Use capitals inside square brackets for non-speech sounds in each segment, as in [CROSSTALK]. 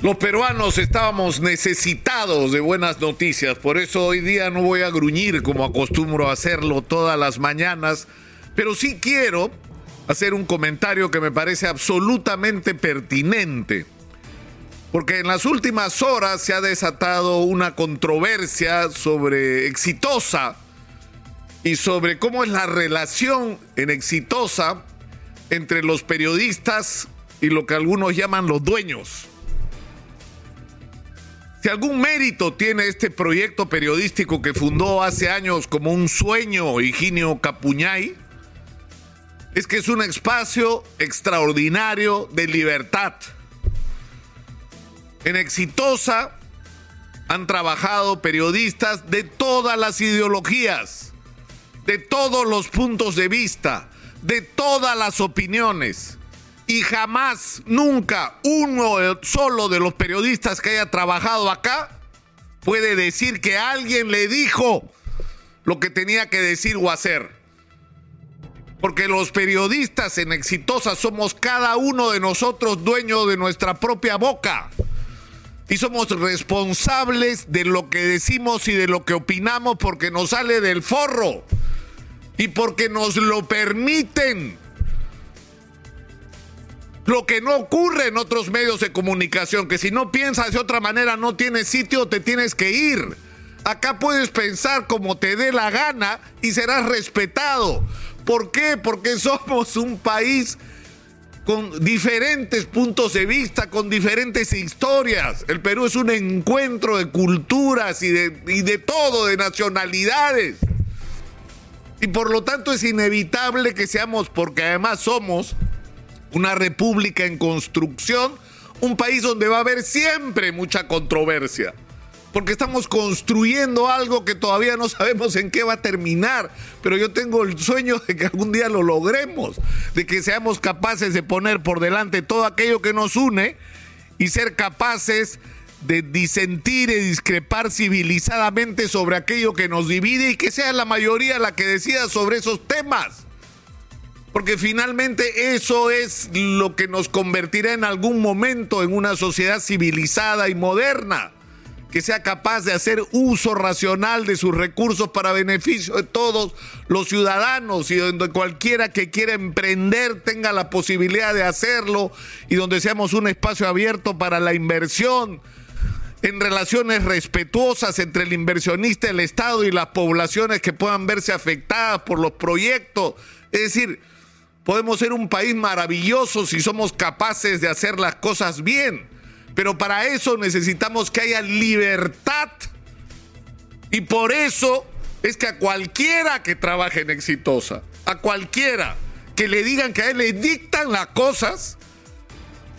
Los peruanos estábamos necesitados de buenas noticias, por eso hoy día no voy a gruñir como acostumbro a hacerlo todas las mañanas, pero sí quiero hacer un comentario que me parece absolutamente pertinente, porque en las últimas horas se ha desatado una controversia sobre exitosa y sobre cómo es la relación en exitosa entre los periodistas y lo que algunos llaman los dueños. Si algún mérito tiene este proyecto periodístico que fundó hace años como un sueño Higinio Capuñay, es que es un espacio extraordinario de libertad. En Exitosa han trabajado periodistas de todas las ideologías, de todos los puntos de vista, de todas las opiniones y jamás, nunca, uno solo de los periodistas que haya trabajado acá puede decir que alguien le dijo lo que tenía que decir o hacer. Porque los periodistas en Exitosa somos cada uno de nosotros dueño de nuestra propia boca. Y somos responsables de lo que decimos y de lo que opinamos porque nos sale del forro. Y porque nos lo permiten lo que no ocurre en otros medios de comunicación, que si no piensas de otra manera no tienes sitio, te tienes que ir. Acá puedes pensar como te dé la gana y serás respetado. ¿Por qué? Porque [LAUGHS] somos un país con diferentes puntos de vista, con diferentes historias. El Perú es un encuentro de culturas y de, y de todo, de nacionalidades. Y por lo tanto es inevitable que seamos, porque además somos una república en construcción, un país donde va a haber siempre mucha controversia. Porque estamos construyendo algo que todavía no sabemos en qué va a terminar. Pero yo tengo el sueño de que algún día lo logremos. De que seamos capaces de poner por delante todo aquello que nos une y ser capaces de disentir y discrepar civilizadamente sobre aquello que nos divide y que sea la mayoría la que decida sobre esos temas porque finalmente eso es lo que nos convertirá en algún momento en una sociedad civilizada y moderna, que sea capaz de hacer uso racional de sus recursos para beneficio de todos los ciudadanos y donde cualquiera que quiera emprender tenga la posibilidad de hacerlo y donde seamos un espacio abierto para la inversión en relaciones respetuosas entre el inversionista, el Estado y las poblaciones que puedan verse afectadas por los proyectos. Es decir, Podemos ser un país maravilloso si somos capaces de hacer las cosas bien. Pero para eso necesitamos que haya libertad. Y por eso es que a cualquiera que trabaje en exitosa, a cualquiera que le digan que a él le dictan las cosas,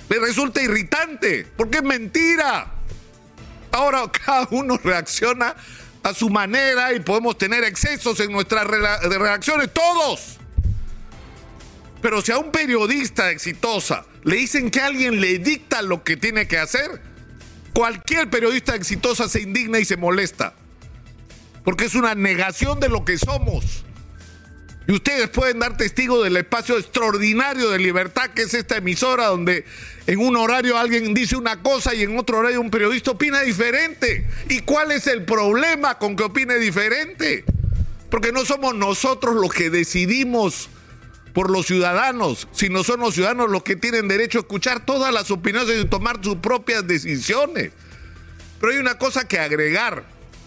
le resulta irritante, porque es mentira. Ahora cada [LAUGHS] uno reacciona a su manera y podemos tener excesos en nuestras reacciones, todos. Pero si a un periodista exitosa le dicen que alguien le dicta lo que tiene que hacer, cualquier periodista exitosa se indigna y se molesta. Porque es una negación de lo que somos. Y ustedes pueden dar testigo del espacio extraordinario de libertad que es esta emisora, donde en un horario alguien dice una cosa y en otro horario un periodista opina diferente. ¿Y cuál es el problema con que opine diferente? Porque no somos nosotros los que decidimos por los ciudadanos, sino son los ciudadanos los que tienen derecho a escuchar todas las opiniones y tomar sus propias decisiones. Pero hay una cosa que agregar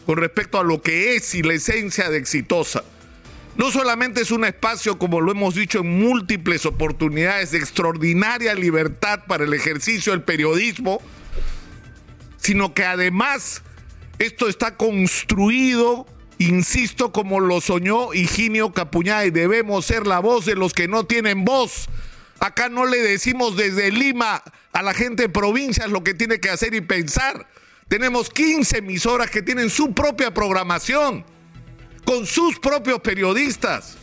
con respecto a lo que es y la esencia de exitosa. No solamente es un espacio, como lo hemos dicho en múltiples oportunidades, de extraordinaria libertad para el ejercicio del periodismo, sino que además esto está construido Insisto como lo soñó Higinio Capuñay, debemos ser la voz de los que no tienen voz. Acá no le decimos desde Lima a la gente de provincias lo que tiene que hacer y pensar. Tenemos 15 emisoras que tienen su propia programación, con sus propios periodistas,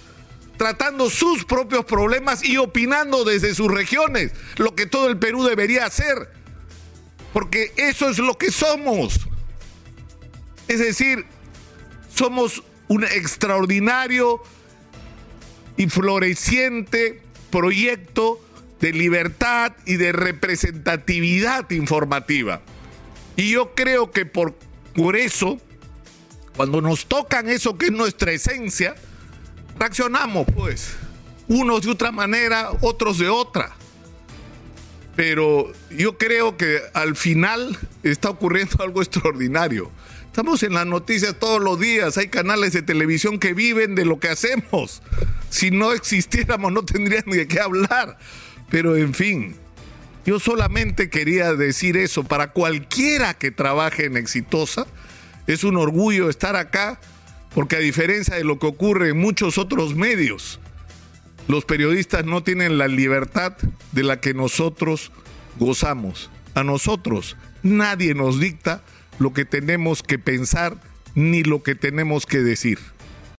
tratando sus propios problemas y opinando desde sus regiones, lo que todo el Perú debería hacer. Porque eso es lo que somos. Es decir, somos un extraordinario y floreciente proyecto de libertad y de representatividad informativa. Y yo creo que por, por eso, cuando nos tocan eso que es nuestra esencia, reaccionamos pues, unos de otra manera, otros de otra. Pero yo creo que al final está ocurriendo [LAUGHS] algo extraordinario. Estamos en las noticias todos los días, hay canales de televisión que viven de lo que hacemos. Si no existiéramos no tendrían de qué hablar. Pero en fin, yo solamente quería decir eso para cualquiera que trabaje en Exitosa. Es un orgullo estar acá porque a diferencia de lo que ocurre en muchos otros medios, los periodistas no tienen la libertad de la que nosotros gozamos. A nosotros nadie nos dicta lo que tenemos que pensar ni lo que tenemos que decir.